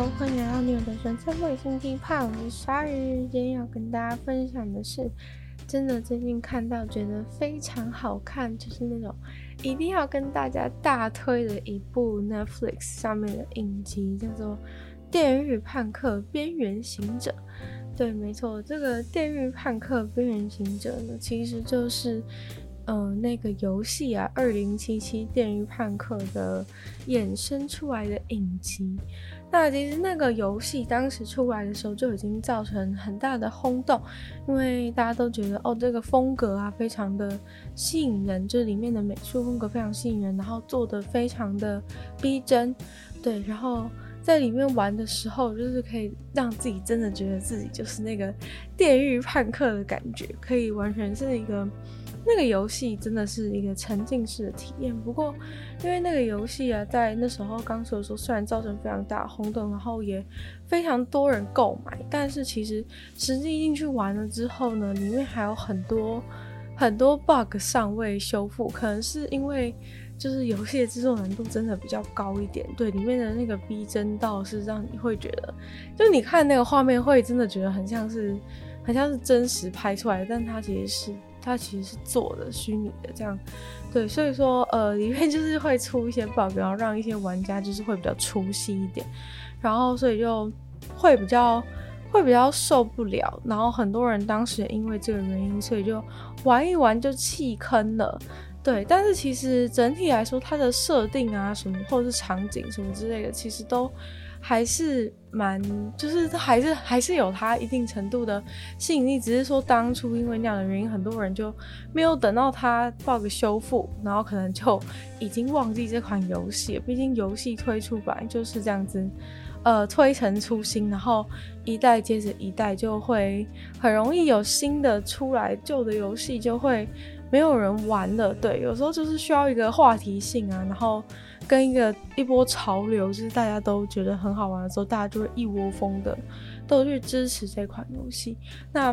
好，欢迎来到女友的纯粹卫星批判，我是鲨鱼。今天要跟大家分享的是，真的最近看到觉得非常好看，就是那种一定要跟大家大推的一部 Netflix 上面的影集，叫做《电狱叛客：边缘行者》。对，没错，这个《电狱叛客：边缘行者》呢，其实就是。呃，那个游戏啊，二零七七电狱叛客的衍生出来的影集。那其实那个游戏当时出来的时候就已经造成很大的轰动，因为大家都觉得哦，这个风格啊非常的吸引人，这里面的美术风格非常吸引人，然后做的非常的逼真，对，然后在里面玩的时候，就是可以让自己真的觉得自己就是那个电狱叛客的感觉，可以完全是一个。那个游戏真的是一个沉浸式的体验，不过因为那个游戏啊，在那时候刚出的时候，虽然造成非常大轰动，然后也非常多人购买，但是其实实际进去玩了之后呢，里面还有很多很多 bug 尚未修复，可能是因为就是游戏的制作难度真的比较高一点，对，里面的那个逼真倒是让你会觉得，就你看那个画面会真的觉得很像是很像是真实拍出来，但它其实是。它其实是做的虚拟的，这样，对，所以说，呃，里面就是会出一些 bug，然后让一些玩家就是会比较出戏一点，然后所以就会比较会比较受不了，然后很多人当时因为这个原因，所以就玩一玩就弃坑了，对，但是其实整体来说，它的设定啊什么，或者是场景什么之类的，其实都。还是蛮，就是还是还是有它一定程度的吸引力，只是说当初因为那样的原因，很多人就没有等到它报个修复，然后可能就已经忘记这款游戏。毕竟游戏推出本来就是这样子，呃，推陈出新，然后一代接着一代就会很容易有新的出来，旧的游戏就会没有人玩的。对，有时候就是需要一个话题性啊，然后。跟一个一波潮流，就是大家都觉得很好玩的时候，大家就会一窝蜂的都去支持这款游戏。那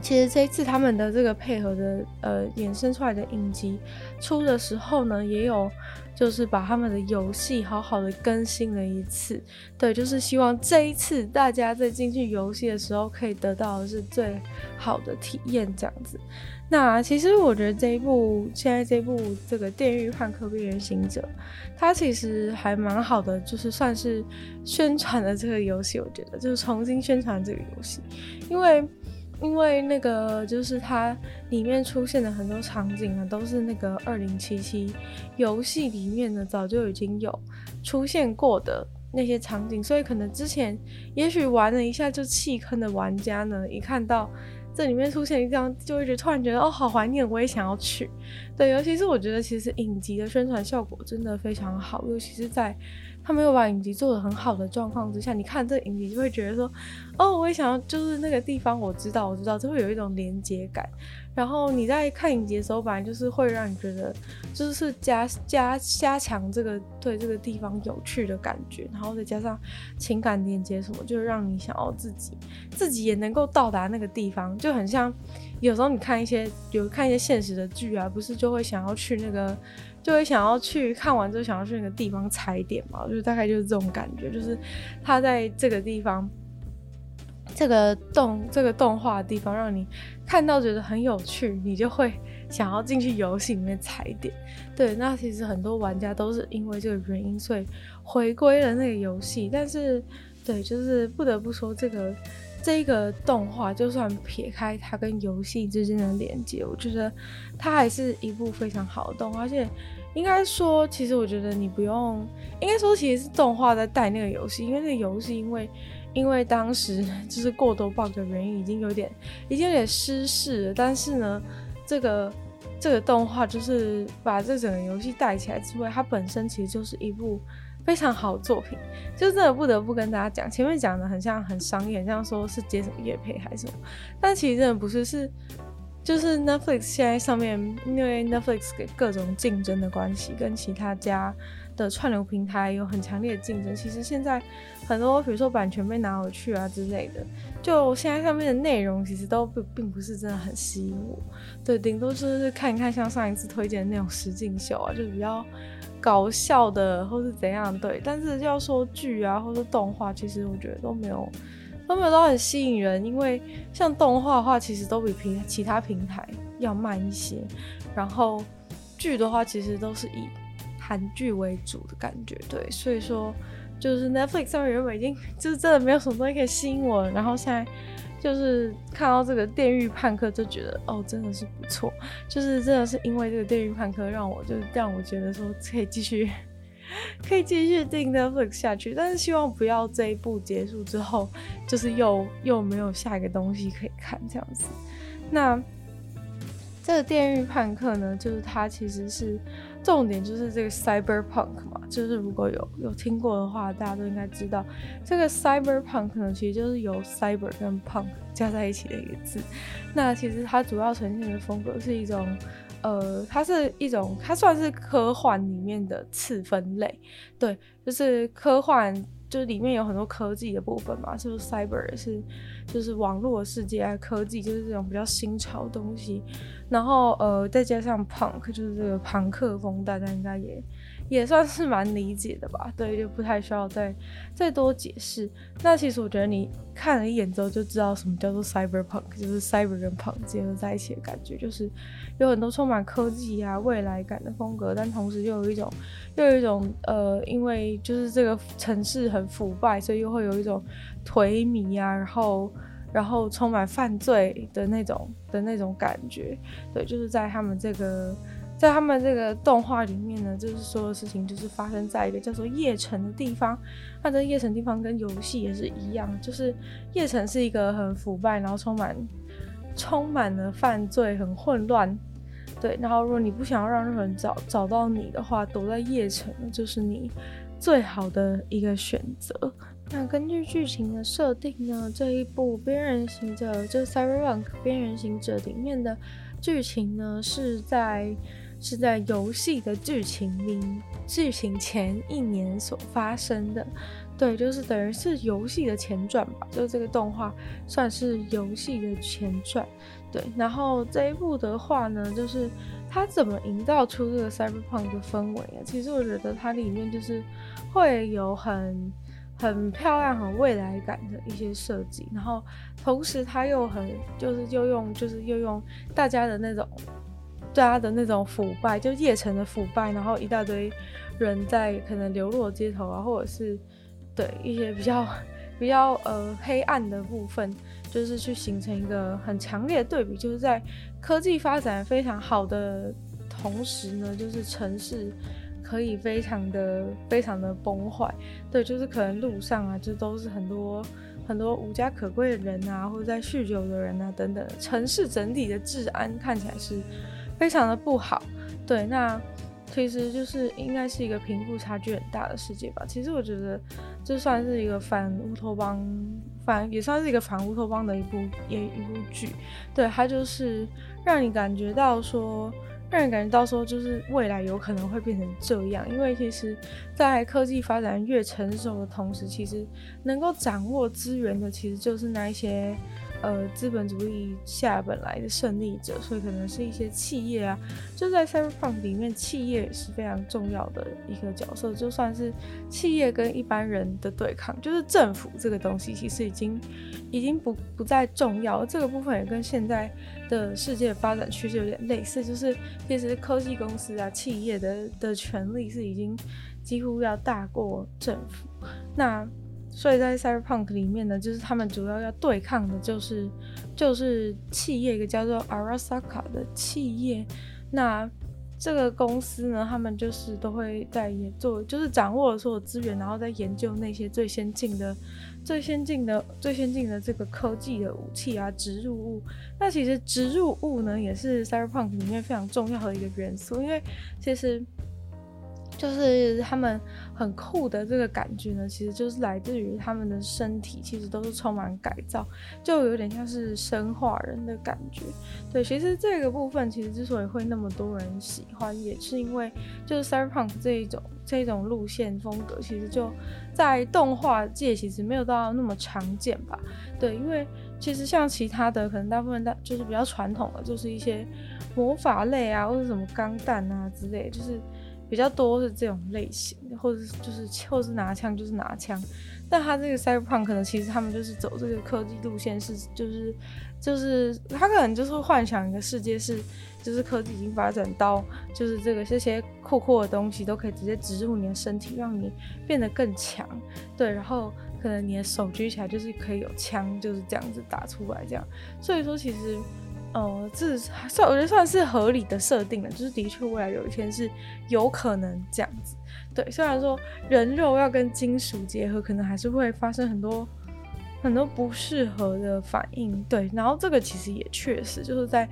其实这一次他们的这个配合的呃衍生出来的影集出的时候呢，也有就是把他们的游戏好好的更新了一次。对，就是希望这一次大家在进去游戏的时候，可以得到的是最好的体验，这样子。那其实我觉得这一部现在这一部这个《电驭叛客：边缘行者》，它其实还蛮好的，就是算是宣传了这个游戏。我觉得就是重新宣传这个游戏，因为因为那个就是它里面出现的很多场景啊，都是那个二零七七游戏里面呢早就已经有出现过的那些场景，所以可能之前也许玩了一下就弃坑的玩家呢，一看到。这里面出现一张，就会觉得突然觉得哦，好怀念，我也想要去。对，尤其是我觉得其实影集的宣传效果真的非常好，尤其是在他没有把影集做得很好的状况之下，你看这影集就会觉得说，哦，我也想要，就是那个地方我知道，我知道，就会有一种连接感。然后你在看影集的时候，本来就是会让你觉得，就是加加加强这个对这个地方有趣的感觉，然后再加上情感连接什么，就让你想要自己自己也能够到达那个地方，就很像有时候你看一些有看一些现实的剧啊，不是就会想要去那个，就会想要去看完之后想要去那个地方踩点嘛，就大概就是这种感觉，就是他在这个地方。这个动这个动画的地方让你看到觉得很有趣，你就会 想要进去游戏里面踩点。对，那其实很多玩家都是因为这个原因，所以回归了那个游戏。但是，对，就是不得不说，这个这一个动画就算撇开它跟游戏之间的连接，我觉得它还是一部非常好的动画。而且，应该说，其实我觉得你不用，应该说其实是动画在带那个游戏，因为那个游戏因为。因为当时 就是过多 bug 的原因，已经有点已经有点失势了。但是呢，这个这个动画就是把这整个游戏带起来之外，它本身其实就是一部非常好的作品。就真的不得不跟大家讲，前面讲的很像很商业，像说是接什么业配还是什么，但其实真的不是，是就是 Netflix 现在上面，因为 Netflix 给各种竞争的关系，跟其他家。的串流平台有很强烈的竞争，其实现在很多，比如说版权被拿回去啊之类的，就现在上面的内容其实都并并不是真的很吸引我，对，顶多就是看一看像上一次推荐的那种实境秀啊，就是比较搞笑的或是怎样，对，但是要说剧啊或是动画，其实我觉得都没有都没有都很吸引人，因为像动画的话，其实都比平其他平台要慢一些，然后剧的话，其实都是以。韩剧为主的感觉，对，所以说就是 Netflix 上面原本已经就是真的没有什么东西可以吸引我，然后现在就是看到这个《电狱判客》就觉得哦，真的是不错，就是真的是因为这个《电狱判客》让我就是让我觉得说可以继续可以继续订 Netflix 下去，但是希望不要这一部结束之后就是又又没有下一个东西可以看这样子。那这个《电狱判客》呢，就是它其实是。重点就是这个 cyberpunk 嘛，就是如果有有听过的话，大家都应该知道，这个 cyberpunk 呢，其实就是由 cyber 跟 punk 加在一起的一个字。那其实它主要呈现的风格是一种，呃，它是一种，它算是科幻里面的次分类，对，就是科幻，就是里面有很多科技的部分嘛，就是 cyber 是就是网络世界啊，科技就是这种比较新潮的东西。然后呃，再加上 punk，就是这个朋克风，大家应该也也算是蛮理解的吧？对，就不太需要再再多解释。那其实我觉得你看了一眼之后就知道什么叫做 cyberpunk，就是 cyber 跟 punk 结合在一起的感觉，就是有很多充满科技啊、未来感的风格，但同时又有一种又有一种呃，因为就是这个城市很腐败，所以又会有一种颓靡啊，然后。然后充满犯罪的那种的那种感觉，对，就是在他们这个，在他们这个动画里面呢，就是所有事情就是发生在一个叫做夜城的地方。那这夜城地方跟游戏也是一样，就是夜城是一个很腐败，然后充满充满了犯罪，很混乱。对，然后如果你不想要让任何人找找到你的话，躲在夜城就是你最好的一个选择。那根据剧情的设定呢，这一部《边缘行者》就《Cyberpunk 边缘行者》里面的剧情呢，是在是在游戏的剧情里剧情前一年所发生的。对，就是等于是游戏的前传吧，就这个动画算是游戏的前传。对，然后这一部的话呢，就是它怎么营造出这个 Cyberpunk 的氛围啊？其实我觉得它里面就是会有很。很漂亮、很未来感的一些设计，然后同时它又很就是又用就是又用大家的那种大家的那种腐败，就夜城的腐败，然后一大堆人在可能流落街头啊，或者是对一些比较比较呃黑暗的部分，就是去形成一个很强烈的对比，就是在科技发展非常好的同时呢，就是城市。可以非常的非常的崩坏，对，就是可能路上啊，就都是很多很多无家可归的人啊，或者在酗酒的人啊等等，城市整体的治安看起来是非常的不好，对，那其实就是应该是一个贫富差距很大的世界吧。其实我觉得这算是一个反乌托邦，反也算是一个反乌托邦的一部也一部剧，对，它就是让你感觉到说。让人感觉到说，就是未来有可能会变成这样，因为其实，在科技发展越成熟的同时，其实能够掌握资源的，其实就是那一些。呃，资本主义下本来的胜利者，所以可能是一些企业啊，就在 Cyberpunk 里面，企业也是非常重要的一个角色。就算是企业跟一般人的对抗，就是政府这个东西，其实已经已经不不再重要。这个部分也跟现在的世界发展趋势有点类似，就是其实科技公司啊，企业的的权利是已经几乎要大过政府。那所以在 Cyberpunk 里面呢，就是他们主要要对抗的就是就是企业，一个叫做 Arasaka 的企业。那这个公司呢，他们就是都会在研做，就是掌握了所有资源，然后在研究那些最先进的、最先进的、最先进的这个科技的武器啊，植入物。那其实植入物呢，也是 Cyberpunk 里面非常重要的一个元素，因为其实。就是他们很酷的这个感觉呢，其实就是来自于他们的身体，其实都是充满改造，就有点像是生化人的感觉。对，其实这个部分其实之所以会那么多人喜欢，也是因为就是 Cyberpunk 这一种这种路线风格，其实就在动画界其实没有到那么常见吧。对，因为其实像其他的可能大部分大就是比较传统的，就是一些魔法类啊，或者什么钢弹啊之类，就是。比较多是这种类型，或者是就是或是拿枪就是拿枪，但他这个 Cyberpunk 可能其实他们就是走这个科技路线，是就是就是他可能就是幻想一个世界是就是科技已经发展到就是这个这些酷酷的东西都可以直接植入你的身体，让你变得更强，对，然后可能你的手举起来就是可以有枪，就是这样子打出来这样，所以说其实。哦，这算我觉得算是合理的设定了，就是的确未来有一天是有可能这样子。对，虽然说人肉要跟金属结合，可能还是会发生很多很多不适合的反应。对，然后这个其实也确实就是在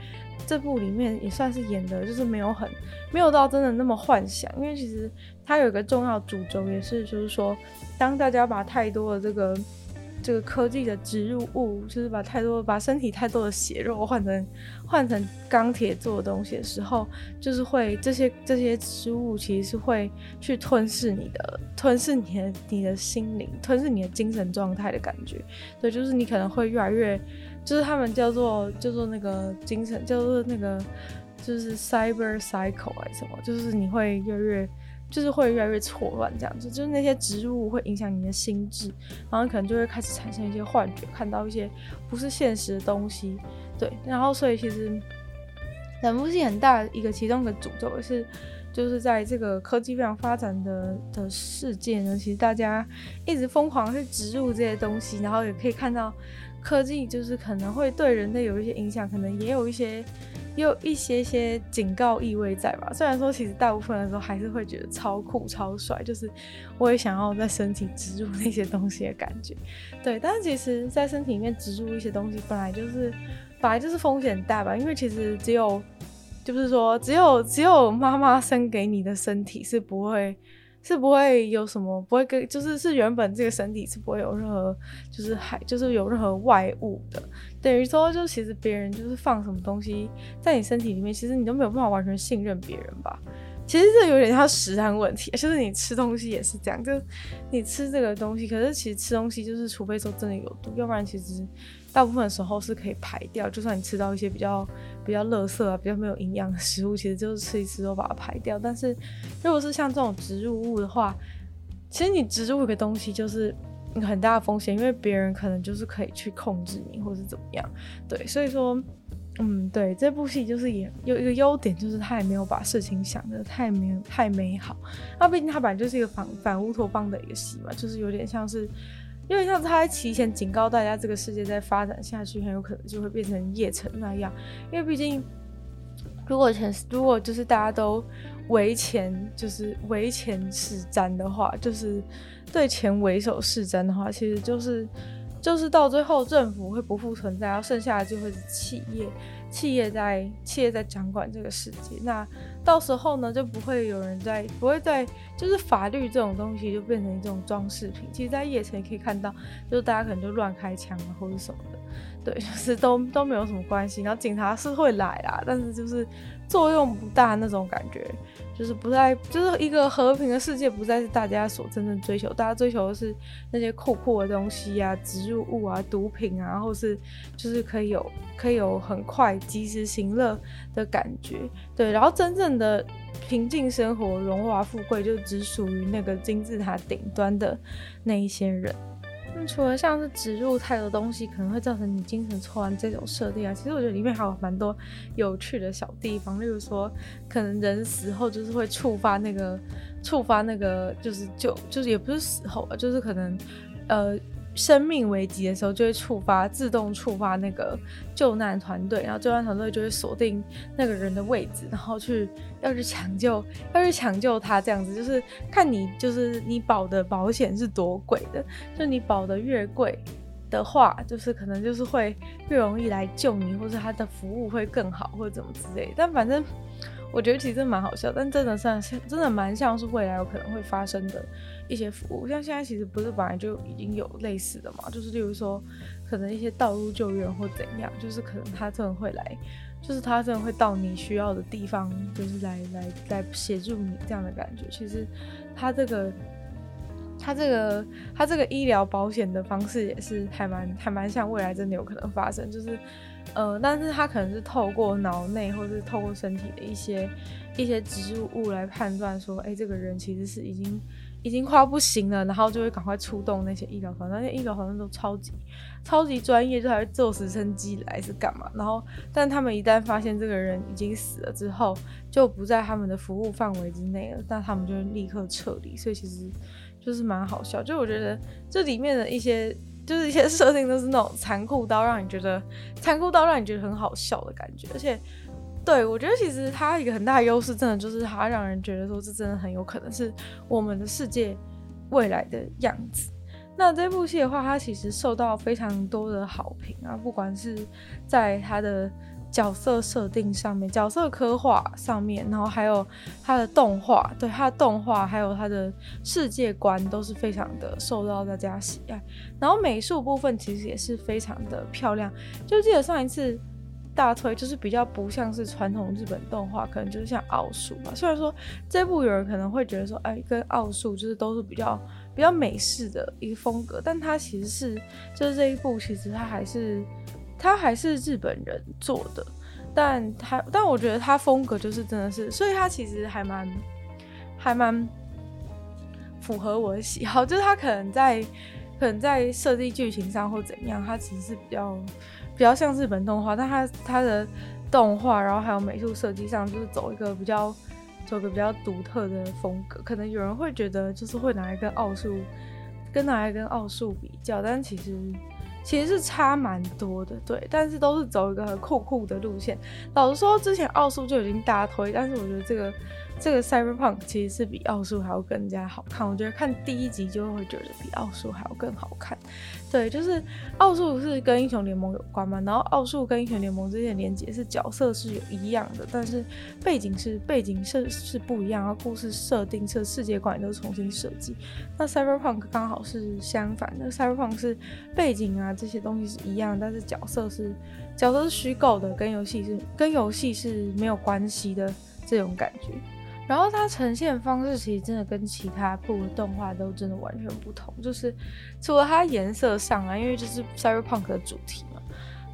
这部里面也算是演的，就是没有很没有到真的那么幻想，因为其实它有一个重要主轴，也是就是说，当大家把太多的这个。这个科技的植入物，就是把太多把身体太多的血肉换成换成钢铁做的东西的时候，就是会这些这些植物其实是会去吞噬你的，吞噬你的你的心灵，吞噬你的精神状态的感觉。对，就是你可能会越来越，就是他们叫做叫做那个精神叫做那个就是 cyber cycle 还是什么，就是你会越来越。就是会越来越错乱，这样子，就是那些植入物会影响你的心智，然后可能就会开始产生一些幻觉，看到一些不是现实的东西，对，然后所以其实整部戏很大一个其中的诅咒是，就是在这个科技非常发展的的世界呢，其实大家一直疯狂去植入这些东西，然后也可以看到科技就是可能会对人类有一些影响，可能也有一些。有一些些警告意味在吧，虽然说其实大部分的时候还是会觉得超酷超帅，就是我也想要在身体植入那些东西的感觉，对。但是其实，在身体里面植入一些东西，本来就是本来就是风险大吧，因为其实只有就是说，只有只有妈妈生给你的身体是不会。是不会有什么，不会跟，就是是原本这个身体是不会有任何，就是还就是有任何外物的，等于说就其实别人就是放什么东西在你身体里面，其实你都没有办法完全信任别人吧。其实这有点像食安问题，就是你吃东西也是这样，就你吃这个东西，可是其实吃东西就是除非说真的有毒，要不然其实大部分时候是可以排掉。就算你吃到一些比较比较垃圾啊、比较没有营养的食物，其实就是吃一吃都把它排掉。但是如果是像这种植入物的话，其实你植入一个东西就是很大的风险，因为别人可能就是可以去控制你，或是怎么样。对，所以说。嗯，对，这部戏就是也有一个优点，就是他也没有把事情想得太美太美好。那毕竟他本来就是一个反反乌托邦的一个戏嘛，就是有点像是，因为像他提前警告大家，这个世界在发展下去，很有可能就会变成夜城那样。因为毕竟，如果前 如果就是大家都为钱，就是为钱是瞻的话，就是对钱为首是瞻的话，其实就是。就是到最后，政府会不复存在，然后剩下的就会是企业，企业在企业在掌管这个世界。那到时候呢，就不会有人在，不会在就是法律这种东西就变成一种装饰品。其实，在夜城也可以看到，就是大家可能就乱开枪啊，或者什么的，对，就是都都没有什么关系。然后警察是会来啦，但是就是作用不大那种感觉。就是不再，就是一个和平的世界，不再是大家所真正追求。大家追求的是那些酷酷的东西啊，植入物啊，毒品啊，或是就是可以有可以有很快及时行乐的感觉。对，然后真正的平静生活、荣华富贵，就只属于那个金字塔顶端的那一些人。那除了像是植入太多东西可能会造成你精神错乱这种设定啊，其实我觉得里面还有蛮多有趣的小地方，例如说可能人死后就是会触发那个触发那个就是就就是也不是死后啊，就是可能呃生命危机的时候，就会触发自动触发那个救难团队，然后救难团队就会锁定那个人的位置，然后去要去抢救，要去抢救他。这样子就是看你就是你保的保险是多贵的，就你保的越贵的话，就是可能就是会越容易来救你，或者他的服务会更好，或者怎么之类的。但反正我觉得其实蛮好笑，但真的算是真的蛮像是未来有可能会发生的。一些服务，像现在其实不是本来就已经有类似的嘛，就是例如说，可能一些道路救援或怎样，就是可能他真的会来，就是他真的会到你需要的地方，就是来来来协助你这样的感觉。其实他这个，他这个，他这个医疗保险的方式也是还蛮还蛮像未来真的有可能发生，就是呃，但是他可能是透过脑内或是透过身体的一些一些植入物来判断说，哎、这个人其实是已经。已经快要不行了，然后就会赶快出动那些医疗团，那些医疗团都超级超级专业，就还会坐直升机来是干嘛？然后，但他们一旦发现这个人已经死了之后，就不在他们的服务范围之内了，那他们就立刻撤离。所以其实就是蛮好笑，就我觉得这里面的一些就是一些设定都是那种残酷到让你觉得 残酷到让你觉得很好笑的感觉，而且。对，我觉得其实它一个很大的优势，真的就是它让人觉得说，这真的很有可能是我们的世界未来的样子。那这部戏的话，它其实受到非常多的好评啊，不管是在它的角色设定上面、角色刻画上面，然后还有它的动画，对，它的动画还有它的世界观都是非常的受到大家喜爱。然后美术部分其实也是非常的漂亮，就记得上一次。大推就是比较不像是传统日本动画，可能就是像奥数吧。虽然说这部有人可能会觉得说，哎，跟奥数就是都是比较比较美式的一个风格，但它其实是就是这一部其实它还是它还是日本人做的，但它但我觉得它风格就是真的是，所以它其实还蛮还蛮符合我的喜好，就是它可能在可能在设计剧情上或怎样，它其实是比较。比较像日本动画，但它它的动画，然后还有美术设计上，就是走一个比较走一个比较独特的风格。可能有人会觉得，就是会拿来跟奥数，跟拿来跟奥数比较，但其实其实是差蛮多的，对。但是都是走一个很酷酷的路线。老实说，之前奥数就已经大推，但是我觉得这个。这个 Cyberpunk 其实是比奥数还要更加好看，我觉得看第一集就会觉得比奥数还要更好看。对，就是奥数是跟英雄联盟有关嘛，然后奥数跟英雄联盟之间的连接是角色是有一样的，但是背景是背景是是不一样，然后故事设定是世界观也都重新设计。那 Cyberpunk 刚好是相反的，Cyberpunk 是背景啊这些东西是一样，但是角色是角色是虚构的，跟游戏是跟游戏是没有关系的这种感觉。然后它呈现方式其实真的跟其他部的动画都真的完全不同，就是除了它颜色上啊，因为就是 Cyberpunk 的主题嘛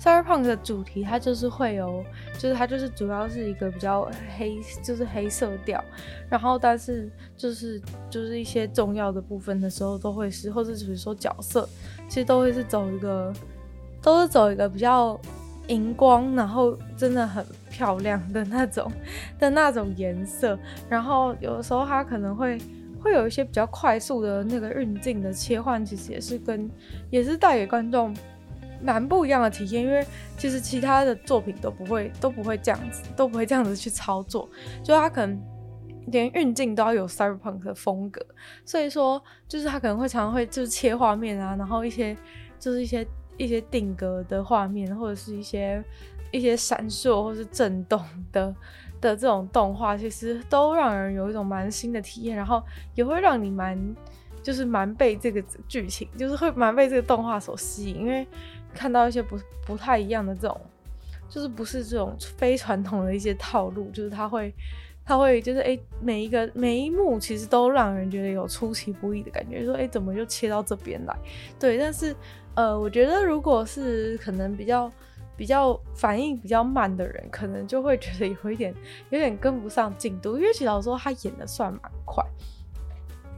，Cyberpunk 的主题它就是会有，就是它就是主要是一个比较黑，就是黑色调，然后但是就是就是一些重要的部分的时候都会是，或者比如说角色，其实都会是走一个，都是走一个比较。荧光，然后真的很漂亮的那种 的那种颜色，然后有的时候它可能会会有一些比较快速的那个运镜的切换，其实也是跟也是带给观众蛮不一样的体验，因为其实其他的作品都不会都不会这样子，都不会这样子去操作，就它可能连运镜都要有 Cyberpunk 的风格，所以说就是它可能会常常会就是切画面啊，然后一些就是一些。一些定格的画面，或者是一些一些闪烁或是震动的的这种动画，其实都让人有一种蛮新的体验，然后也会让你蛮就是蛮被这个剧情，就是会蛮被这个动画所吸引，因为看到一些不不太一样的这种，就是不是这种非传统的一些套路，就是它会它会就是诶、每一个每一幕其实都让人觉得有出其不意的感觉，说诶、怎么就切到这边来？对，但是。呃，我觉得如果是可能比较比较反应比较慢的人，可能就会觉得有一点有点跟不上进度，因为其实说他演的算蛮快，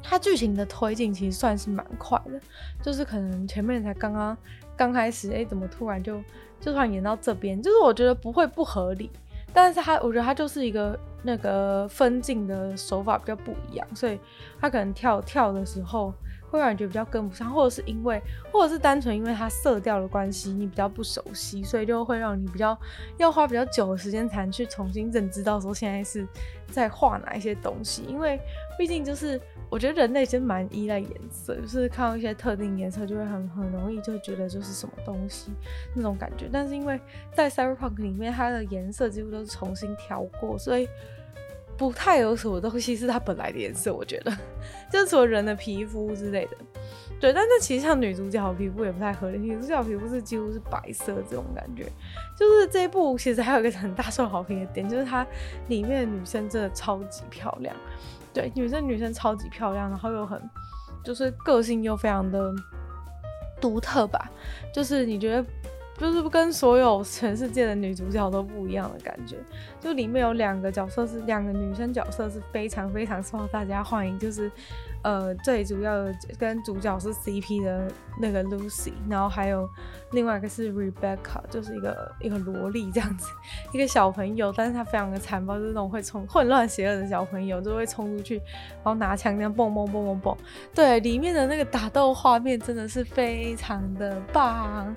他剧情的推进其实算是蛮快的，就是可能前面才刚刚刚开始，哎、怎么突然就就突然演到这边，就是我觉得不会不合理，但是他我觉得他就是一个那个分镜的手法比较不一样，所以他可能跳跳的时候。会让你觉得比较跟不上，或者是因为，或者是单纯因为它色调的关系，你比较不熟悉，所以就会让你比较要花比较久的时间才能去重新认知到说现在是在画哪一些东西。因为毕竟就是我觉得人类其实蛮依赖颜色，就是看到一些特定颜色就会很很容易就觉得就是什么东西那种感觉。但是因为在 Cyberpunk 里面，它的颜色几乎都是重新调过，所以。不太有什么东西是它本来的颜色，我觉得，就除了人的皮肤之类的，对。但是其实像女主角的皮肤也不太合理，女主角皮肤是几乎是白色这种感觉。就是这一部其实还有一个很大受好评的点，就是它里面的女生真的超级漂亮，对，女生女生超级漂亮，然后又很就是个性又非常的独特吧，就是你觉得。就是跟所有全世界的女主角都不一样的感觉，就里面有两个角色是两个女生角色是非常非常受到大家欢迎，就是呃最主要的跟主角是 CP 的那个 Lucy，然后还有另外一个是 Rebecca，就是一个一个萝莉这样子，一个小朋友，但是他非常的残暴，就是那种会冲混乱邪恶的小朋友，就会冲出去然后拿枪这样蹦蹦蹦蹦蹦，对，里面的那个打斗画面真的是非常的棒。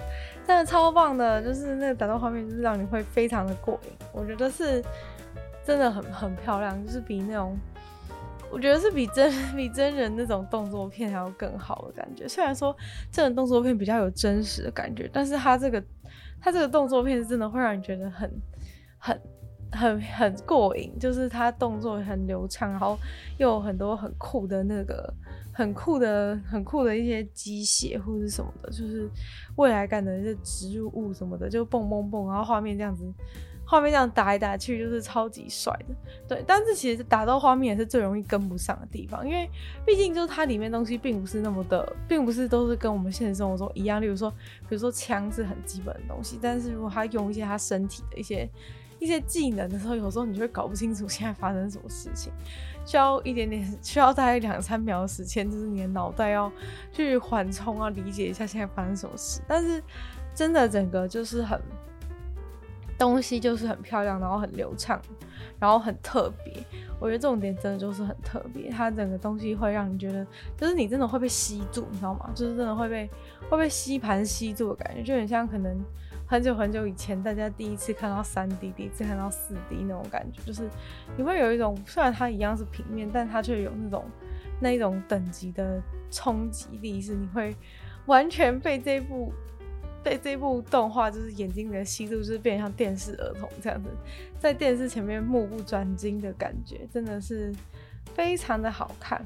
真的超棒的，就是那个打斗画面，就是让你会非常的过瘾。我觉得是真的很很漂亮，就是比那种，我觉得是比真 比真人那种动作片还要更好的感觉。虽然说真人动作片比较有真实的感觉，但是他这个他这个动作片是真的会让你觉得很很很很过瘾，就是它动作很流畅，然后又有很多很酷的那个。很酷的、很酷的一些机械或者什么的，就是未来感的一些植入物什么的，就蹦蹦蹦，然后画面这样子，画面这样打来打去，就是超级帅的。对，但是其实打到画面也是最容易跟不上的地方，因为毕竟就是它里面东西并不是那么的，并不是都是跟我们现实生活中一样。例如说，比如说枪是很基本的东西，但是如果他用一些他身体的一些一些技能的时候，有时候你就会搞不清楚现在发生什么事情。需要一点点，需要大概两三秒的时间，就是你的脑袋要去缓冲啊，理解一下现在发生什么事。但是真的整个就是很东西就是很漂亮，然后很流畅，然后很特别。我觉得这种点真的就是很特别，它整个东西会让你觉得，就是你真的会被吸住，你知道吗？就是真的会被会被吸盘吸住的感觉，就很像可能。很久很久以前，大家第一次看到三 D，第一次看到四 D 那种感觉，就是你会有一种，虽然它一样是平面，但它却有那种那一种等级的冲击力，是你会完全被这部被这部动画就是眼睛的吸住，就是变成像电视儿童这样子，在电视前面目不转睛的感觉，真的是非常的好看。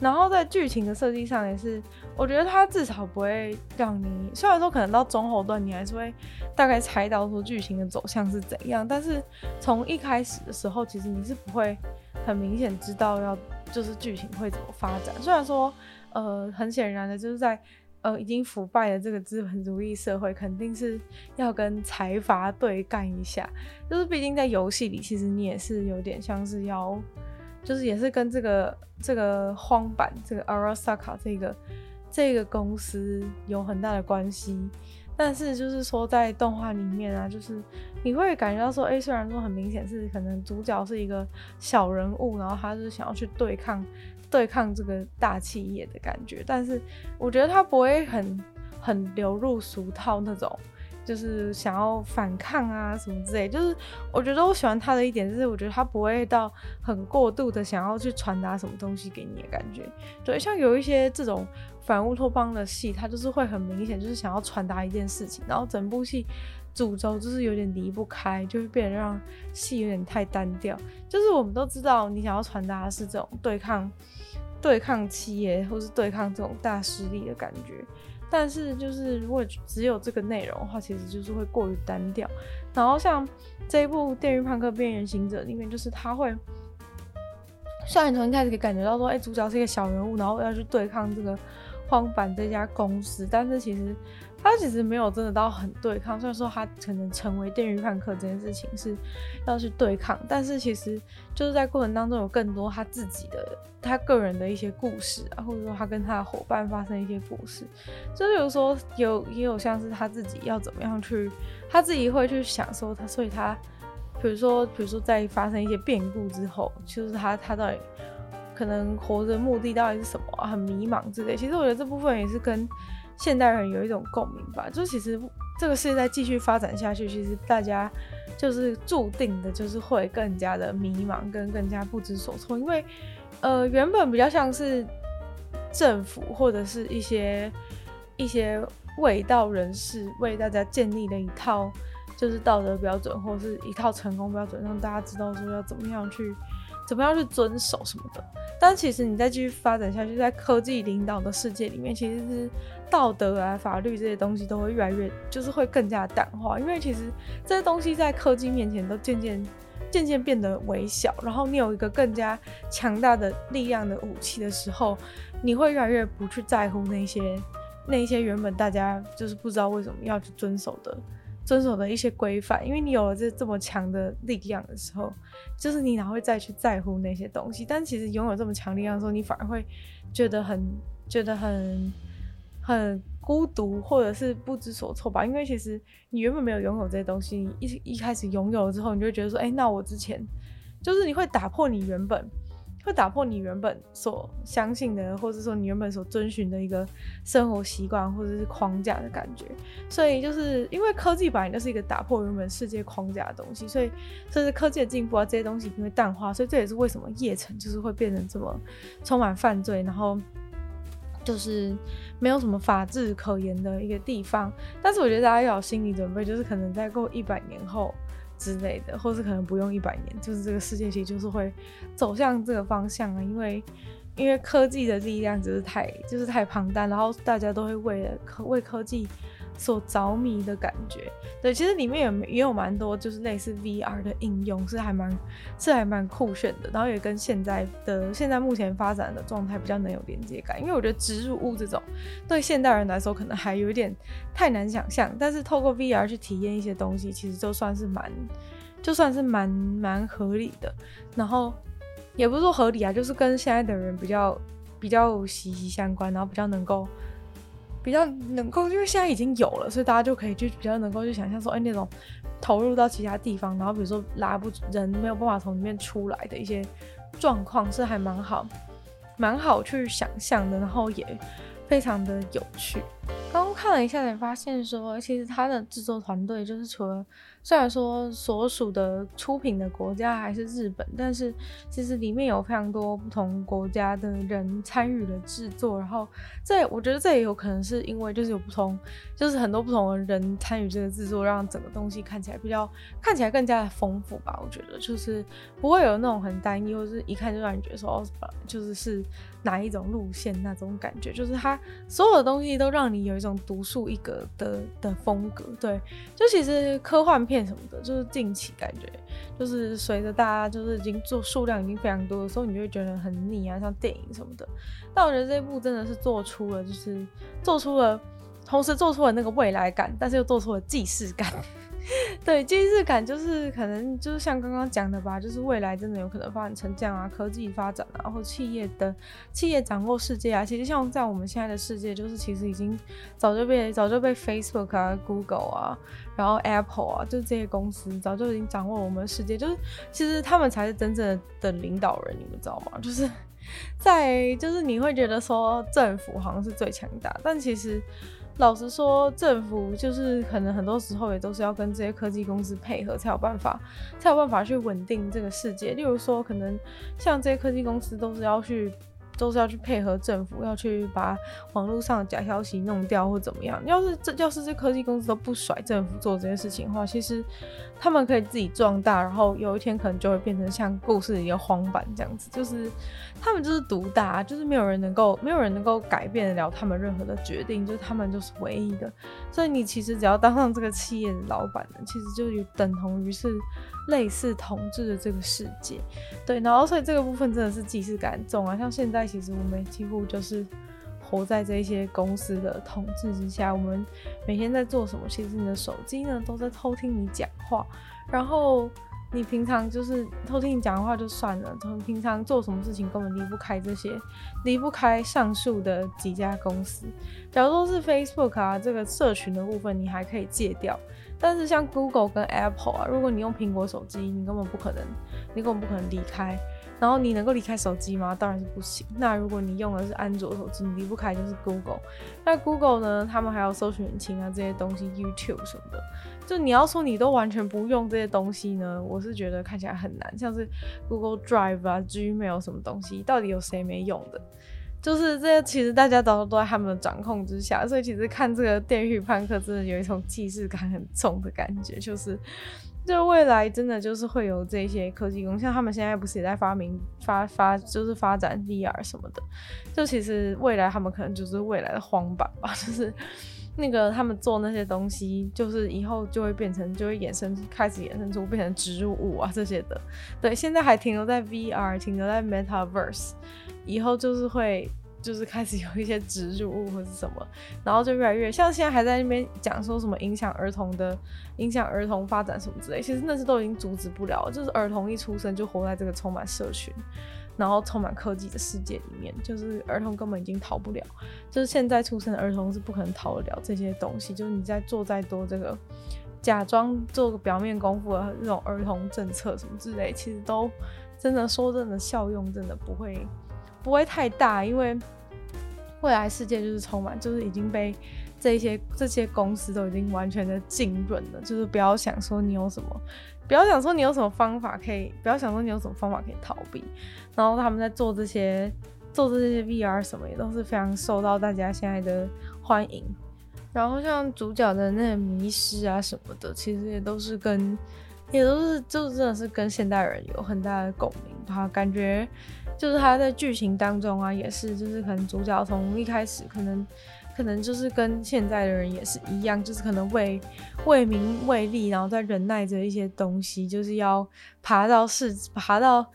然后在剧情的设计上也是，我觉得它至少不会让你，虽然说可能到中后段你还是会大概猜到说剧情的走向是怎样，但是从一开始的时候，其实你是不会很明显知道要就是剧情会怎么发展。虽然说，呃，很显然的就是在呃已经腐败的这个资本主义社会，肯定是要跟财阀对干一下，就是毕竟在游戏里，其实你也是有点像是要。就是也是跟这个这个荒坂这个 Arasaka 这个这个公司有很大的关系，但是就是说在动画里面啊，就是你会感觉到说，哎，虽然说很明显是可能主角是一个小人物，然后他是想要去对抗对抗这个大企业的感觉，但是我觉得他不会很很流入俗套那种。就是想要反抗啊什么之类，就是我觉得我喜欢他的一点，就是我觉得他不会到很过度的想要去传达什么东西给你的感觉。对，像有一些这种反乌托邦的戏，他就是会很明显，就是想要传达一件事情，然后整部戏主轴就是有点离不开，就会变得让戏有点太单调。就是我们都知道，你想要传达的是这种对抗、对抗企业，或是对抗这种大势力的感觉。但是就是如果只有这个内容的话，其实就是会过于单调。然后像这一部《电驭叛客：边缘行者》里面，就是他会，虽然从一开始可以感觉到说，哎、主角是一个小人物，然后要去对抗这个荒坂这家公司，但是其实。他其实没有真的到很对抗，虽然说他可能成为电驭叛客这件事情是要去对抗，但是其实就是在过程当中有更多他自己的、他个人的一些故事啊，或者说他跟他的伙伴发生一些故事，就比如说有也有像是他自己要怎么样去，他自己会去想说他，所以他比如说比如说在发生一些变故之后，就是他他到底。可能活着目的到底是什么、很迷茫之类。其实我觉得这部分也是跟现代人有一种共鸣吧。就其实这个世界在继续发展下去，其实大家就是注定的，就是会更加的迷茫，跟更加不知所措。因为呃，原本比较像是政府或者是一些一些卫道人士为大家建立的一套就是道德标准，或是一套成功标准，让大家知道说要怎么样去。怎么样去遵守什么的？但其实你再继续发展下去，在科技领导的世界里面，其实是道德啊、法律这些东西都会越来越，就是会更加淡化。因为其实这些东西在科技面前都渐渐、渐渐变得微小。然后你有一个更加强大的力量的武器的时候，你会越来越不去在乎那些、那些原本大家就是不知道为什么要去遵守的。遵守的一些规范，因为你有了这这么强的力量的时候，就是你哪会再去在乎那些东西？但其实拥有这么强力量的时候，你反而会觉得很觉得很很孤独，或者是不知所措吧？因为其实你原本没有拥有这些东西，一一开始拥有了之后，你就会觉得说，哎、那我之前就是你会打破你原本。会打破你原本所相信的，或者说你原本所遵循的一个生活习惯或者是框架的感觉。所以就是因为科技本来就是一个打破原本世界框架的东西，所以甚至科技的进步啊，这些东西因为淡化，所以这也是为什么夜城就是会变成这么充满犯罪，然后就是没有什么法治可言的一个地方。但是我觉得大家要有心理准备，就是可能在过一百年后。之类的，或是可能不用一百年，就是这个世界其实就是会走向这个方向啊，因为因为科技的力量只是太就是太庞大，然后大家都会为了科为科技。所着迷的感觉，对，其实里面也也有蛮多，就是类似 VR 的应用，是还蛮是还蛮酷炫的，然后也跟现在的现在目前发展的状态比较能有连接感，因为我觉得植入物这种对现代人来说可能还有一点太难想象，但是透过 VR 去体验一些东西，其实就算是蛮就算是蛮蛮合理的，然后也不是说合理啊，就是跟现在的人比较比较息息相关，然后比较能够。比较能够，因为现在已经有了，所以大家就可以去比较能够去想象说，哎、那种投入到其他地方，然后比如说拉不人没有办法从里面出来的一些状况，是还蛮好，蛮好去想象的，然后也非常的有趣。刚刚看了一下，才发现说，其实他的制作团队就是除了。虽然说所属的出品的国家还是日本，但是其实里面有非常多不同国家的人参与了制作。然后这我觉得这也有可能是因为就是有不同，就是很多不同的人参与这个制作，让整个东西看起来比较看起来更加的丰富吧。我觉得就是不会有那种很单一，或是一看就让你觉得说哦，就是是哪一种路线那种感觉。就是它所有的东西都让你有一种独树一格的的风格。对，就其实科幻。片什么的，就是近期感觉，就是随着大家就是已经做数量已经非常多的时候，你就会觉得很腻啊，像电影什么的。但我觉得这部真的是做出了，就是做出了，同时做出了那个未来感，但是又做出了既视感。对，既视感就是可能就是像刚刚讲的吧，就是未来真的有可能发展成这样啊，科技发展啊，或企业的企业掌握世界啊。其实像在我们现在的世界，就是其实已经早就被早就被 Facebook 啊、Google 啊，然后 Apple 啊，就这些公司早就已经掌握我们的世界。就是其实他们才是真正的领导人，你们知道吗？就是在就是你会觉得说政府好像是最强大，但其实。老实说，政府就是可能很多时候也都是要跟这些科技公司配合，才有办法，才有办法去稳定这个世界。例如说，可能像这些科技公司都是要去。都是要去配合政府，要去把网络上的假消息弄掉或怎么样。要是这要是这科技公司都不甩政府做这件事情的话，其实他们可以自己壮大，然后有一天可能就会变成像故事里的荒坂这样子，就是他们就是独大，就是没有人能够没有人能够改变得了他们任何的决定，就是他们就是唯一的。所以你其实只要当上这个企业的老板呢，其实就有等同于是。类似统治的这个世界，对，然后所以这个部分真的是既视感重啊。像现在其实我们几乎就是活在这些公司的统治之下，我们每天在做什么，其实你的手机呢都在偷听你讲话，然后你平常就是偷听你讲的话就算了，从平常做什么事情根本离不开这些，离不开上述的几家公司。假如说是 Facebook 啊，这个社群的部分你还可以戒掉。但是像 Google 跟 Apple 啊，如果你用苹果手机，你根本不可能，你根本不可能离开。然后你能够离开手机吗？当然是不行。那如果你用的是安卓手机，你离不开就是 Google。那 Google 呢？他们还有搜寻引擎啊这些东西，YouTube 什么的。就你要说你都完全不用这些东西呢，我是觉得看起来很难。像是 Google Drive 啊、Gmail 什么东西，到底有谁没用的？就是这些，其实大家都都在他们的掌控之下，所以其实看这个《电驭叛客》真的有一种既视感很重的感觉，就是，就未来真的就是会有这些科技公司，像他们现在不是也在发明发发，就是发展 VR 什么的，就其实未来他们可能就是未来的荒坂吧，就是那个他们做那些东西，就是以后就会变成就会衍生开始衍生出变成植入物啊这些的，对，现在还停留在 VR，停留在 Metaverse。以后就是会，就是开始有一些植入物或是什么，然后就越来越像现在还在那边讲说什么影响儿童的、影响儿童发展什么之类，其实那是都已经阻止不了了。就是儿童一出生就活在这个充满社群，然后充满科技的世界里面，就是儿童根本已经逃不了。就是现在出生的儿童是不可能逃得了这些东西。就是你在做再多这个假装做个表面功夫的那种儿童政策什么之类，其实都真的说真的效用真的不会。不会太大，因为未来世界就是充满，就是已经被这些这些公司都已经完全的浸润了。就是不要想说你有什么，不要想说你有什么方法可以，不要想说你有什么方法可以逃避。然后他们在做这些做这些 VR 什么也都是非常受到大家现在的欢迎。然后像主角的那迷失啊什么的，其实也都是跟也都是就真的是跟现代人有很大的共鸣，他感觉。就是他在剧情当中啊，也是就是可能主角从一开始可能可能就是跟现在的人也是一样，就是可能为为名为利，然后在忍耐着一些东西，就是要爬到是爬到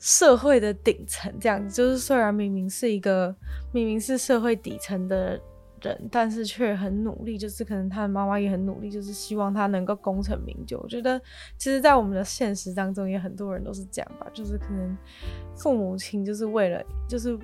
社会的顶层这样子。就是虽然明明是一个明明是社会底层的。人，但是却很努力，就是可能他的妈妈也很努力，就是希望他能够功成名就。我觉得，其实，在我们的现实当中，也很多人都是这样吧，就是可能父母亲就是为了，就是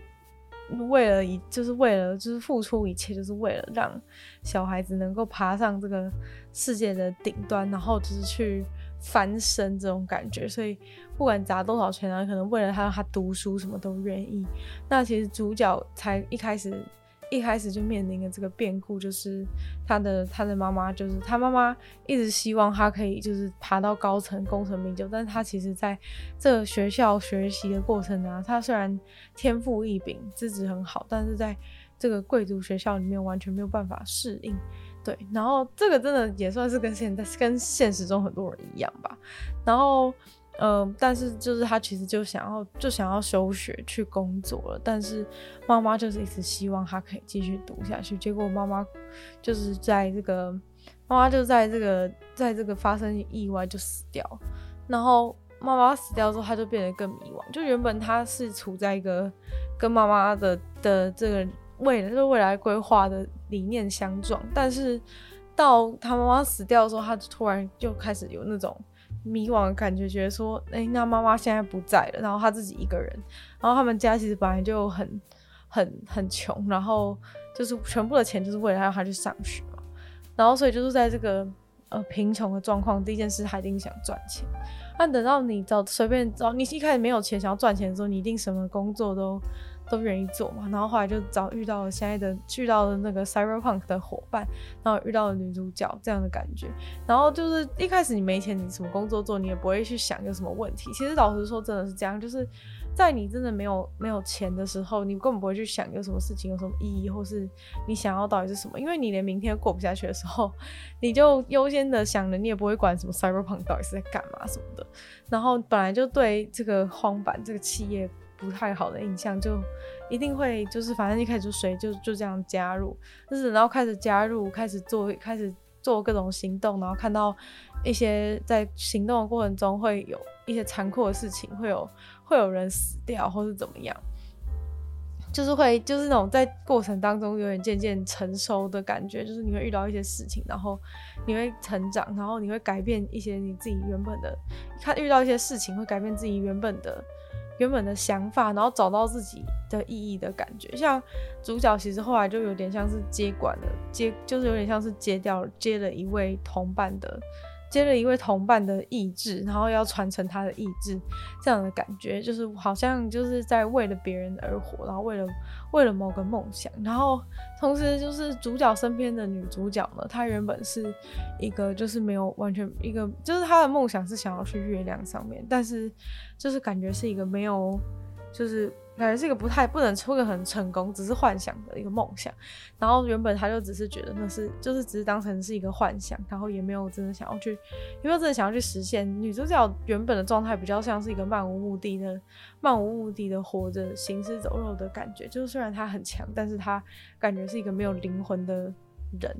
为了一，就是为了，就是付出一切，就是为了让小孩子能够爬上这个世界的顶端，然后就是去翻身这种感觉。所以，不管砸多少钱啊，可能为了他让他读书，什么都愿意。那其实主角才一开始。一开始就面临了这个变故，就是他的他的妈妈，就是他妈妈一直希望他可以就是爬到高层，功成名就。但是他其实在这个学校学习的过程啊，他虽然天赋异禀，资质很好，但是在这个贵族学校里面完全没有办法适应。对，然后这个真的也算是跟现在跟现实中很多人一样吧。然后。嗯，但是就是他其实就想要就想要休学去工作了，但是妈妈就是一直希望他可以继续读下去。结果妈妈就是在这个妈妈就在这个在这个发生意外就死掉，然后妈妈死掉之后，他就变得更迷惘。就原本他是处在一个跟妈妈的的这个未来就是未来规划的理念相撞，但是到他妈妈死掉的时候，他就突然就开始有那种。迷惘的感觉，觉得说，哎、那妈妈现在不在了，然后他自己一个人，然后他们家其实本来就很、很、很穷，然后就是全部的钱就是为了让他去上学嘛，然后所以就是在这个呃贫穷的状况，第一件事他一定想赚钱，但等到你找随便找，你一开始没有钱想要赚钱的时候，你一定什么工作都。都愿意做嘛，然后后来就找遇到了现在的遇到了那个 cyberpunk 的伙伴，然后遇到了女主角这样的感觉，然后就是一开始你没钱，你什么工作做，你也不会去想有什么问题。其实老实说，真的是这样，就是在你真的没有没有钱的时候，你根本不会去想有什么事情有什么意义，或是你想要到底是什么，因为你连明天过不下去的时候，你就优先的想着，你也不会管什么 cyberpunk 到底是在干嘛什么的。然后本来就对这个荒坂这个企业。不太好的印象，就一定会就是反正一开始就谁就就这样加入，就是然后开始加入，开始做，开始做各种行动，然后看到一些在行动的过程中会有一些残酷的事情，会有会有人死掉或是怎么样，就是会就是那种在过程当中有点渐渐成熟的感觉，就是你会遇到一些事情，然后你会成长，然后你会改变一些你自己原本的，看遇到一些事情会改变自己原本的。原本的想法，然后找到自己的意义的感觉。像主角其实后来就有点像是接管了，接就是有点像是接掉接了一位同伴的接了一位同伴的意志，然后要传承他的意志，这样的感觉就是好像就是在为了别人而活，然后为了为了某个梦想，然后同时就是主角身边的女主角呢，她原本是一个就是没有完全一个，就是她的梦想是想要去月亮上面，但是就是感觉是一个没有就是。感觉是一个不太不能出个很成功，只是幻想的一个梦想。然后原本他就只是觉得那是，就是只是当成是一个幻想，然后也没有真的想要去，也没有真的想要去实现。女主角原本的状态比较像是一个漫无目的的、漫无目的的活着、行尸走肉的感觉。就是虽然她很强，但是她感觉是一个没有灵魂的人。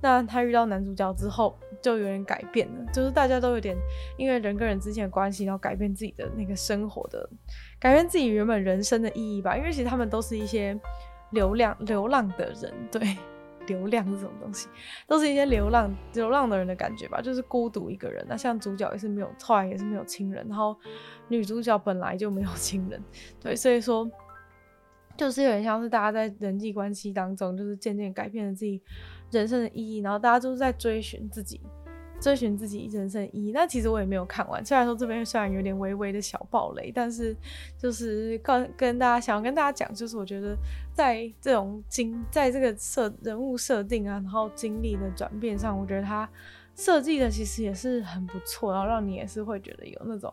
那她遇到男主角之后，就有点改变了，就是大家都有点因为人跟人之间的关系，然后改变自己的那个生活的。改变自己原本人生的意义吧，因为其实他们都是一些流浪流浪的人，对，流浪这种东西，都是一些流浪流浪的人的感觉吧，就是孤独一个人。那像主角也是没有，后来也是没有亲人，然后女主角本来就没有亲人，对，所以说就是有点像是大家在人际关系当中，就是渐渐改变了自己人生的意义，然后大家都是在追寻自己。追寻自己人生意义，那其实我也没有看完。虽然说这边虽然有点微微的小暴雷，但是就是跟跟大家想要跟大家讲，就是我觉得在这种经在这个设人物设定啊，然后经历的转变上，我觉得他设计的其实也是很不错，然后让你也是会觉得有那种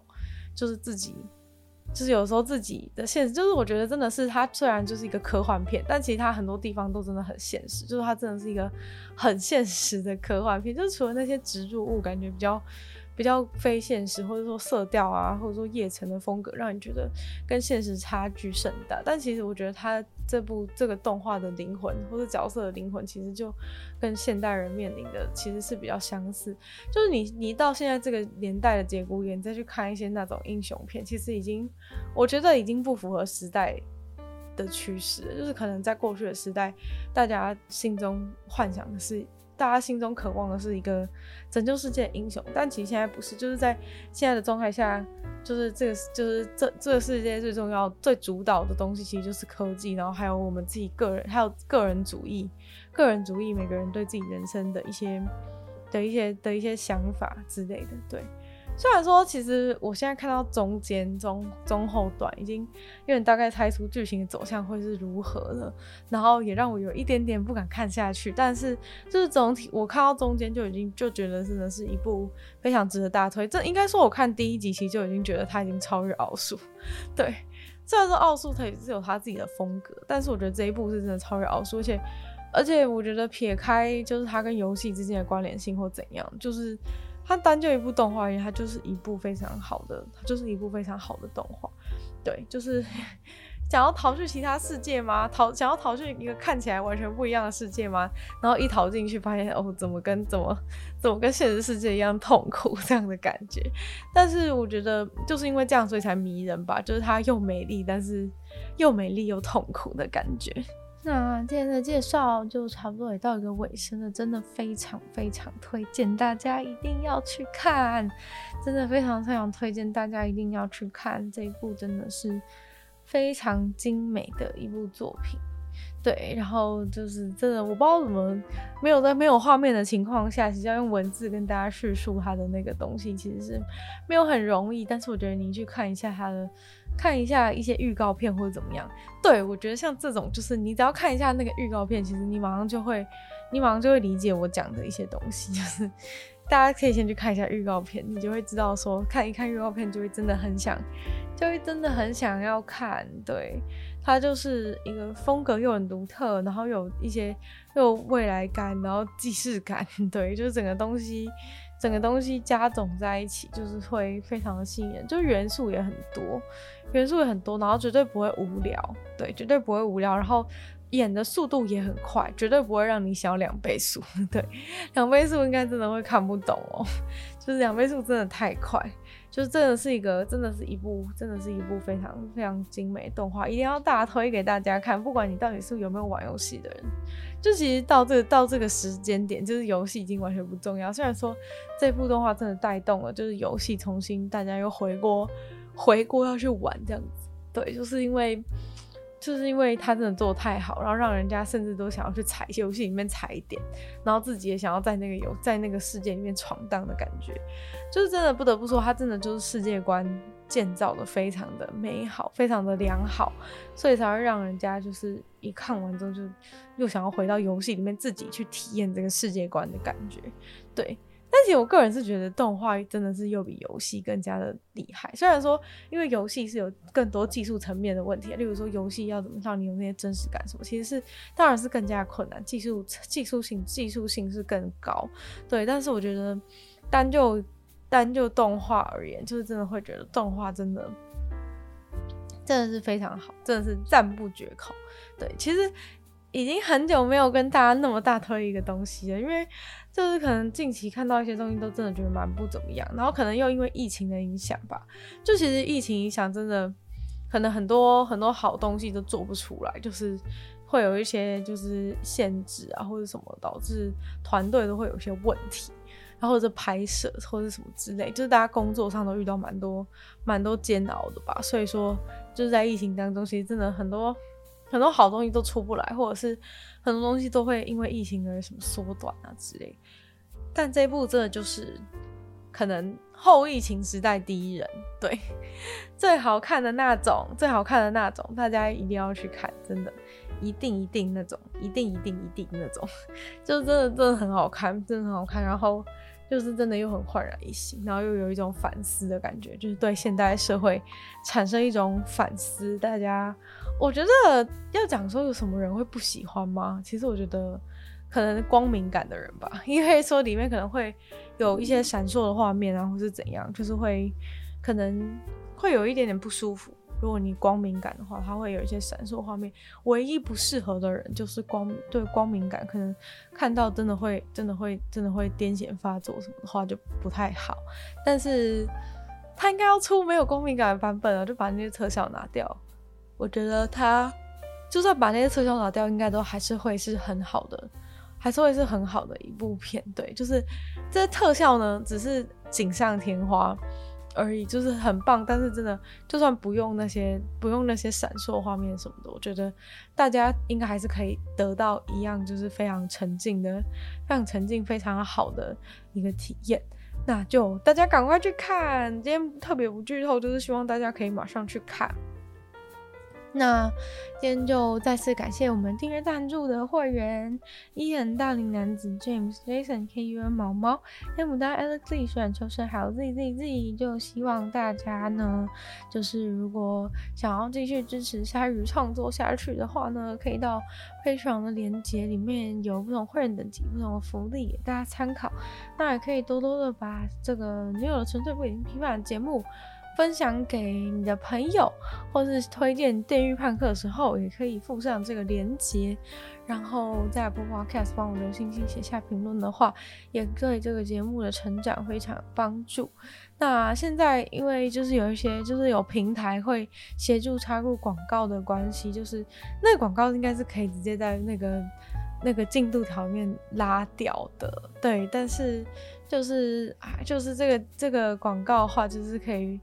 就是自己。就是有时候自己的现实，就是我觉得真的是它虽然就是一个科幻片，但其实它很多地方都真的很现实，就是它真的是一个很现实的科幻片，就是除了那些植入物感觉比较。比较非现实，或者说色调啊，或者说叶城的风格，让你觉得跟现实差距甚大。但其实我觉得他这部这个动画的灵魂，或者角色的灵魂，其实就跟现代人面临的其实是比较相似。就是你你到现在这个年代的节骨眼，再去看一些那种英雄片，其实已经我觉得已经不符合时代的趋势。就是可能在过去的时代，大家心中幻想的是。大家心中渴望的是一个拯救世界的英雄，但其实现在不是，就是在现在的状态下，就是这个就是这这个世界最重要、最主导的东西，其实就是科技，然后还有我们自己个人，还有个人主义，个人主义，每个人对自己人生的一些的一些的一些想法之类的，对。虽然说，其实我现在看到中间中中后段已经有点大概猜出剧情的走向会是如何了，然后也让我有一点点不敢看下去。但是就是总体我看到中间就已经就觉得真的是一部非常值得大推。这应该说我看第一集其实就已经觉得他已经超越奥数。对，虽然说奥数它也是有他自己的风格，但是我觉得这一部是真的超越奥数，而且而且我觉得撇开就是它跟游戏之间的关联性或怎样，就是。它单就一部动画而言，它就是一部非常好的，它就是一部非常好的动画。对，就是 想要逃去其他世界吗？逃想要逃去一个看起来完全不一样的世界吗？然后一逃进去，发现哦，怎么跟怎么怎么跟现实世界一样痛苦这样的感觉。但是我觉得就是因为这样，所以才迷人吧。就是它又美丽，但是又美丽又痛苦的感觉。那今天的介绍就差不多也到一个尾声了，真的非常非常推荐大家一定要去看，真的非常非常推荐大家一定要去看这一部，真的是非常精美的一部作品。对，然后就是真的，我不知道怎么没有在没有画面的情况下，其实要用文字跟大家叙述它的那个东西，其实是没有很容易。但是我觉得你去看一下它的，看一下一些预告片或者怎么样，对，我觉得像这种，就是你只要看一下那个预告片，其实你马上就会，你马上就会理解我讲的一些东西，就是。大家可以先去看一下预告片，你就会知道说，看一看预告片就会真的很想，就会真的很想要看。对，它就是一个风格又很独特，然后有一些又未来感，然后既视感，对，就是整个东西，整个东西加总在一起，就是会非常的吸引人，就元素也很多，元素也很多，然后绝对不会无聊，对，绝对不会无聊，然后。演的速度也很快，绝对不会让你想两倍速。对，两倍速应该真的会看不懂哦。就是两倍速真的太快，就是真的是一个，真的是一部，真的是一部非常非常精美动画，一定要大推给大家看。不管你到底是有没有玩游戏的人，就其实到这个到这个时间点，就是游戏已经完全不重要。虽然说这部动画真的带动了，就是游戏重新大家又回锅回锅要去玩这样子。对，就是因为。就是因为他真的做的太好，然后让人家甚至都想要去踩游戏里面踩一点，然后自己也想要在那个游在那个世界里面闯荡的感觉，就是真的不得不说，他真的就是世界观建造的非常的美好，非常的良好，所以才会让人家就是一看完之后就又想要回到游戏里面自己去体验这个世界观的感觉，对。但其实我个人是觉得动画真的是又比游戏更加的厉害。虽然说，因为游戏是有更多技术层面的问题，例如说游戏要怎么让你有那些真实感什么，其实是当然是更加困难，技术技术性技术性是更高。对，但是我觉得单就单就动画而言，就是真的会觉得动画真的真的是非常好，真的是赞不绝口。对，其实。已经很久没有跟大家那么大推一个东西了，因为就是可能近期看到一些东西都真的觉得蛮不怎么样，然后可能又因为疫情的影响吧，就其实疫情影响真的可能很多很多好东西都做不出来，就是会有一些就是限制啊或者什么导致团队都会有一些问题，然后或者拍摄或者什么之类，就是大家工作上都遇到蛮多蛮多煎熬的吧，所以说就是在疫情当中，其实真的很多。很多好东西都出不来，或者是很多东西都会因为疫情而什么缩短啊之类。但这一部真的就是可能后疫情时代第一人，对，最好看的那种，最好看的那种，大家一定要去看，真的，一定一定那种，一定一定一定那种，就是真的真的很好看，真的很好看，然后。就是真的又很焕然一新，然后又有一种反思的感觉，就是对现代社会产生一种反思。大家，我觉得要讲说有什么人会不喜欢吗？其实我觉得可能光敏感的人吧，因为说里面可能会有一些闪烁的画面啊，或是怎样，就是会可能会有一点点不舒服。如果你光敏感的话，它会有一些闪烁画面。唯一不适合的人就是光对光敏感，可能看到真的会真的会真的会癫痫发作什么的话就不太好。但是他应该要出没有光敏感的版本啊，就把那些特效拿掉。我觉得他就算把那些特效拿掉，应该都还是会是很好的，还是会是很好的一部片。对，就是这些特效呢，只是锦上添花。而已，就是很棒，但是真的，就算不用那些不用那些闪烁画面什么的，我觉得大家应该还是可以得到一样，就是非常沉浸的、非常沉浸、非常好的一个体验。那就大家赶快去看，今天特别不剧透，就是希望大家可以马上去看。那今天就再次感谢我们订阅赞助的会员：Ian 大龄男子 James Jason K U N 毛毛 M 大 Alex 选秋生还有 Z Z Z。就希望大家呢，就是如果想要继续支持鲨鱼创作下去的话呢，可以到 Patreon 的链接里面有不同会员等级、不同的福利给大家参考。那也可以多多的把这个女友的纯粹不理性批判节目。分享给你的朋友，或是推荐《电狱判客》的时候，也可以附上这个连接，然后在播 Podcast 帮我留星星、写下评论的话，也对这个节目的成长非常有帮助。那现在因为就是有一些就是有平台会协助插入广告的关系，就是那个广告应该是可以直接在那个那个进度条里面拉掉的，对，但是。就是啊，就是这个这个广告的话，就是可以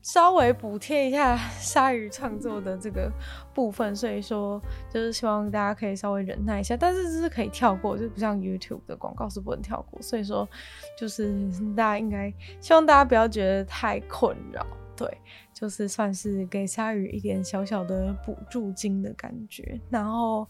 稍微补贴一下鲨鱼创作的这个部分，所以说就是希望大家可以稍微忍耐一下，但是这是可以跳过，就不像 YouTube 的广告是不能跳过，所以说就是大家应该希望大家不要觉得太困扰，对，就是算是给鲨鱼一点小小的补助金的感觉，然后。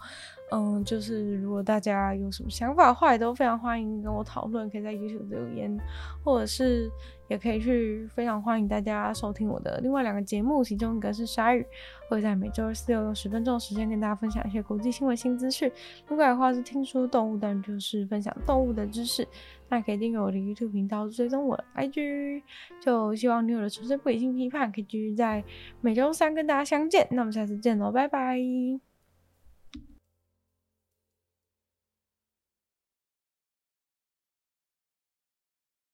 嗯，就是如果大家有什么想法的话，也都非常欢迎跟我讨论，可以在 YouTube 留言，或者是也可以去非常欢迎大家收听我的另外两个节目，其中一个是鲨鱼，会在每周、四、六用十分钟的时间跟大家分享一些国际新闻、新资讯。另外的话是听说动物，但就是分享动物的知识。那可以订阅我的 YouTube 频道，追踪我的 IG。就希望女友的纯粹不理性批判可以继续在每周三跟大家相见。那我们下次见喽，拜拜。